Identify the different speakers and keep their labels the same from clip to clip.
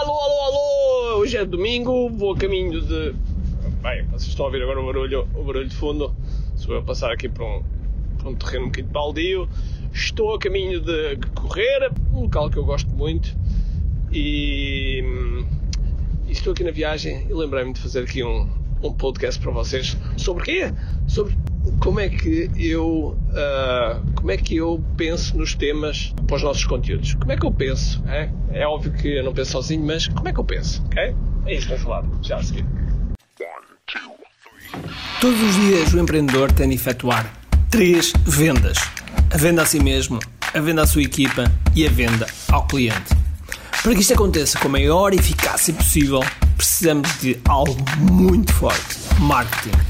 Speaker 1: Alô, alô, alô! Hoje é domingo, vou a caminho de. Bem, vocês estão a ouvir agora o barulho, o barulho de fundo. Sou eu a passar aqui por um, por um terreno um bocadinho baldio. Estou a caminho de correr, um local que eu gosto muito. E, e estou aqui na viagem e lembrei-me de fazer aqui um, um podcast para vocês. Sobre quê? Sobre como é que eu uh, como é que eu penso nos temas para os nossos conteúdos? Como é que eu penso é? é óbvio que eu não penso sozinho mas como é que eu penso é isso que vou falar já a seguir.
Speaker 2: Todos os dias o empreendedor tem de efetuar três vendas. A venda a si mesmo a venda à sua equipa e a venda ao cliente. Para que isto aconteça com a maior eficácia possível precisamos de algo muito forte. Marketing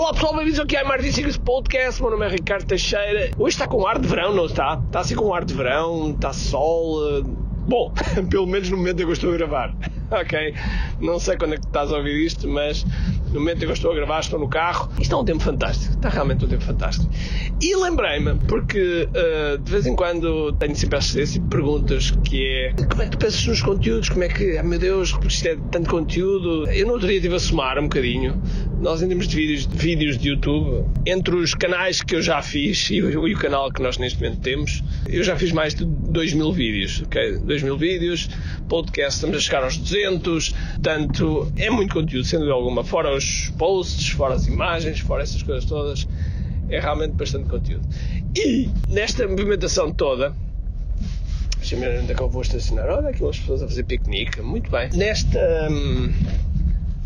Speaker 1: Olá pessoal, bem-vindos aqui ao Martin Secrets Podcast. Meu nome é Ricardo Teixeira. Hoje está com ar de verão, não está? Está assim com ar de verão, está sol. Eh, bom, pelo menos no momento em que eu estou a gravar. ok? Não sei quando é que estás a ouvir isto, mas no momento em que eu estou a gravar, estou no carro. Isto é um tempo fantástico, está realmente um tempo fantástico. E lembrei-me, porque uh, de vez em quando tenho sempre essas tipo perguntas que é como é que tu pensas nos conteúdos? Como é que, ah, meu Deus, isto é tanto conteúdo? Eu no outro dia estive a somar um bocadinho. Nós em termos de vídeos, de vídeos de YouTube, entre os canais que eu já fiz e o, e o canal que nós neste momento temos, eu já fiz mais de 2 mil vídeos, ok? 2 mil vídeos, podcast, estamos a chegar aos 200, portanto, é muito conteúdo, sendo de alguma, fora os posts, fora as imagens, fora essas coisas todas, é realmente bastante conteúdo. E nesta movimentação toda, deixa-me ver onde é que eu vou estacionar. Olha, aqui umas pessoas a fazer piquenique, muito bem. Nesta, hum,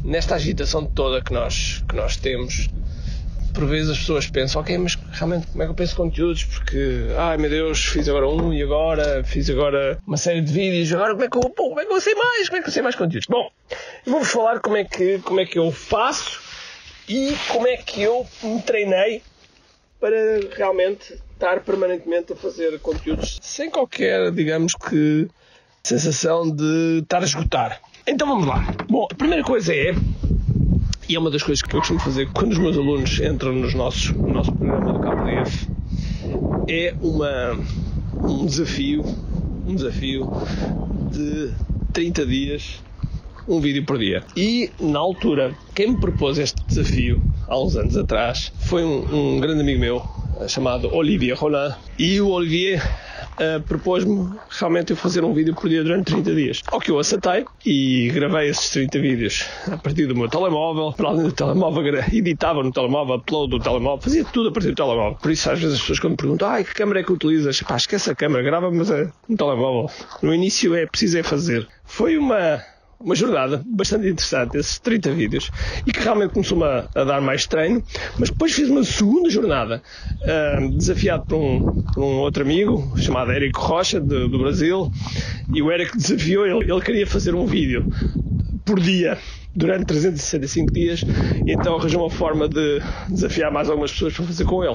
Speaker 1: nesta agitação toda que nós, que nós temos, por vezes as pessoas pensam, ok, mas realmente como é que eu penso conteúdos? Porque, ai meu Deus, fiz agora um e agora fiz agora uma série de vídeos, agora como é que eu, como é que eu sei mais? Como é que eu sei mais conteúdos? Bom, eu vou-vos falar como é, que, como é que eu faço e como é que eu me treinei para realmente estar permanentemente a fazer conteúdos sem qualquer, digamos que, sensação de estar a esgotar. Então vamos lá. Bom, a primeira coisa é e é uma das coisas que eu costumo fazer quando os meus alunos entram nos nossos, no nosso programa do KPDF. É uma, um desafio, um desafio de 30 dias, um vídeo por dia. E na altura, quem me propôs este desafio, há uns anos atrás, foi um, um grande amigo meu chamado Olivier Roland. E o Olivier uh, propôs-me realmente eu fazer um vídeo por dia durante 30 dias. Ao que eu aceitei e gravei esses 30 vídeos a partir do meu telemóvel, para além do telemóvel, editava no telemóvel, upload do telemóvel, fazia tudo a partir do telemóvel. Por isso, às vezes as pessoas quando me perguntam, ai, que câmera é que utilizas? Pá, esquece a câmera, grava, mas é no telemóvel. No início é preciso é fazer. Foi uma uma jornada bastante interessante, esses 30 vídeos, e que realmente começou-me a, a, dar mais treino, mas depois fiz uma segunda jornada, uh, desafiado por um, por um, outro amigo, chamado Érico Rocha, de, do Brasil, e o Érico desafiou, ele, ele queria fazer um vídeo por dia durante 365 dias, e então arranjou uma forma de desafiar mais algumas pessoas para fazer com ele.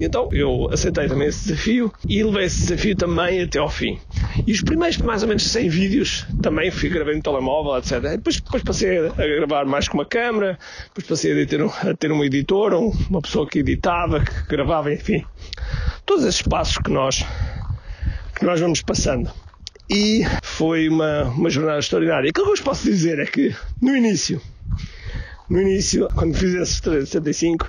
Speaker 1: E então eu aceitei também esse desafio e levei esse desafio também até ao fim. E os primeiros mais ou menos 100 vídeos também fui gravando no telemóvel, etc. Depois, depois passei a gravar mais com uma câmera, depois passei a ter um, a ter um editor, um, uma pessoa que editava, que gravava, enfim. Todos esses passos que nós, que nós vamos passando e foi uma, uma jornada extraordinária. Aquilo que eu vos posso dizer é que no início, no início, quando fiz esses 365,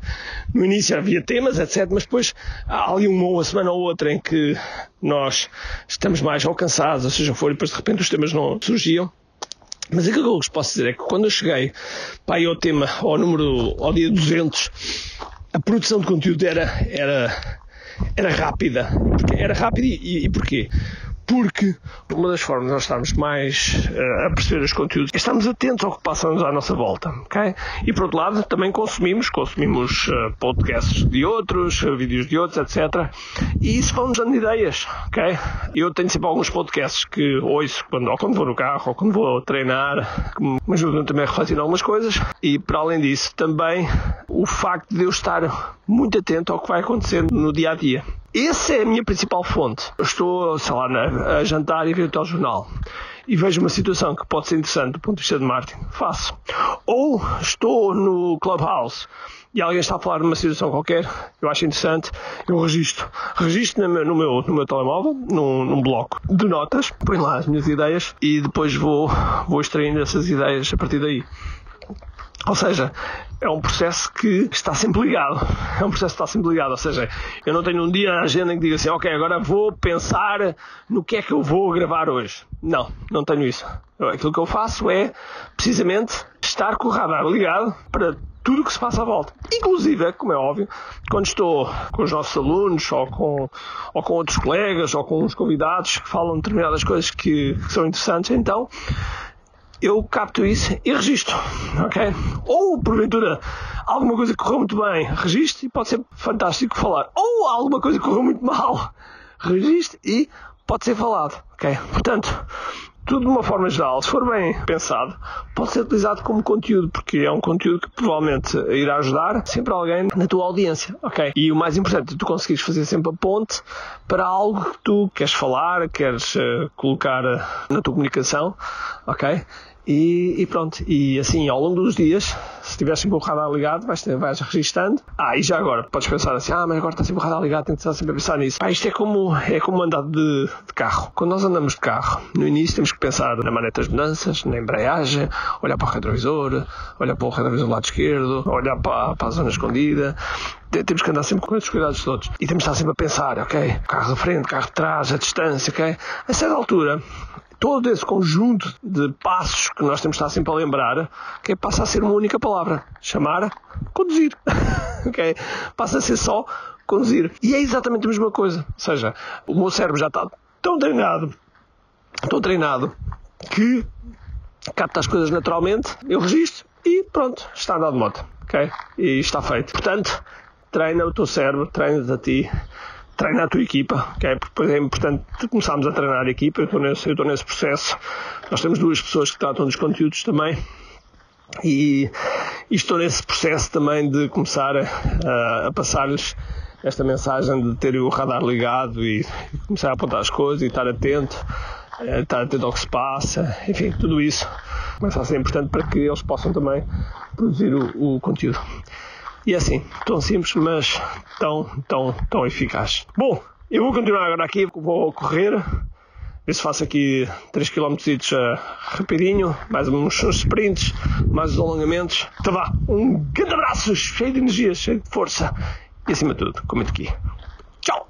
Speaker 1: no início havia temas, etc. Mas depois há ali uma, uma semana ou outra em que nós estamos mais alcançados, ou seja, e depois de repente os temas não surgiam. Mas aquilo que eu vos posso dizer é que quando eu cheguei para ao tema, ao número, ao dia 200, a produção de conteúdo era, era, era rápida. Era rápida e, e porquê? Porque uma das formas de nós estarmos mais uh, a perceber os conteúdos é estarmos atentos ao que passa-nos à nossa volta, ok? E por outro lado, também consumimos, consumimos uh, podcasts de outros, uh, vídeos de outros, etc. E isso vão-nos dando ideias, ok? Eu tenho sempre alguns podcasts que ouço quando, ou quando vou no carro, ou quando vou treinar, que me ajudam também a refletir algumas coisas. E para além disso, também o facto de eu estar muito atento ao que vai acontecendo no dia a dia. Essa é a minha principal fonte. Eu estou, sei lá, a jantar e ver o telejornal e vejo uma situação que pode ser interessante do ponto de vista de marketing, faço. Ou estou no Clubhouse e alguém está a falar de uma situação qualquer, eu acho interessante, eu registro. Registro no meu, no meu, no meu telemóvel, num, num, bloco de notas, ponho lá as minhas ideias e depois vou, vou extraindo essas ideias a partir daí. Ou seja, é um processo que está sempre ligado. É um processo que está sempre ligado. Ou seja, eu não tenho um dia na agenda em que diga assim, ok, agora vou pensar no que é que eu vou gravar hoje. Não, não tenho isso. Aquilo que eu faço é, precisamente, estar com o radar ligado para tudo o que se passa à volta. Inclusive, como é óbvio, quando estou com os nossos alunos ou com, ou com outros colegas ou com uns convidados que falam determinadas coisas que, que são interessantes, então eu capto isso e registro, ok? Ou, porventura, alguma coisa correu muito bem, registro e pode ser fantástico falar. Ou alguma coisa correu muito mal, registro e pode ser falado, ok? Portanto, tudo de uma forma geral, se for bem pensado, pode ser utilizado como conteúdo, porque é um conteúdo que provavelmente irá ajudar sempre alguém na tua audiência, ok? E o mais importante tu conseguires fazer sempre a ponte para algo que tu queres falar, queres uh, colocar uh, na tua comunicação, ok? E, e, pronto, e assim ao longo dos dias, se estiver sempre o radar ligado, vais, vais registando. Ah, e já agora, podes pensar assim, ah, mas agora está sempre o radar ligado, tenho que estar sempre a pensar nisso. Ah, isto é como, é como andar de, de carro. Quando nós andamos de carro, no início temos que pensar na maneta das mudanças, na embreagem, olhar para o retrovisor, olhar para o retrovisor do lado esquerdo, olhar para, para a zona escondida, temos que andar sempre com esses cuidados todos. E temos que estar sempre a pensar, ok? Carro de frente, carro de trás, a distância, ok? A certa altura, todo esse conjunto de passos que nós temos de estar sempre a lembrar, que passa a ser uma única palavra, chamar conduzir. okay? Passa a ser só conduzir. E é exatamente a mesma coisa. Ou seja, o meu cérebro já está tão treinado, tão treinado, que capta as coisas naturalmente, eu registro e pronto, está andado de moto. Okay? E está feito. Portanto, treina o teu cérebro, treina-te a ti treina a tua equipa, que é, é importante começarmos a treinar a equipa, eu estou nesse, eu estou nesse processo. Nós temos duas pessoas que tratam dos conteúdos também e, e estou nesse processo também de começar a, a passar-lhes esta mensagem de ter o radar ligado e, e começar a apontar as coisas e estar atento, eh, estar atento ao que se passa, enfim, tudo isso começa a ser importante para que eles possam também produzir o, o conteúdo. E é assim, tão simples, mas tão, tão, tão eficaz. Bom, eu vou continuar agora aqui, vou correr, ver se faço aqui 3 km uh, rapidinho, mais uns, uns sprints, mais uns alongamentos. Então vá, um grande abraço, cheio de energia, cheio de força e acima de tudo, comente aqui. Tchau!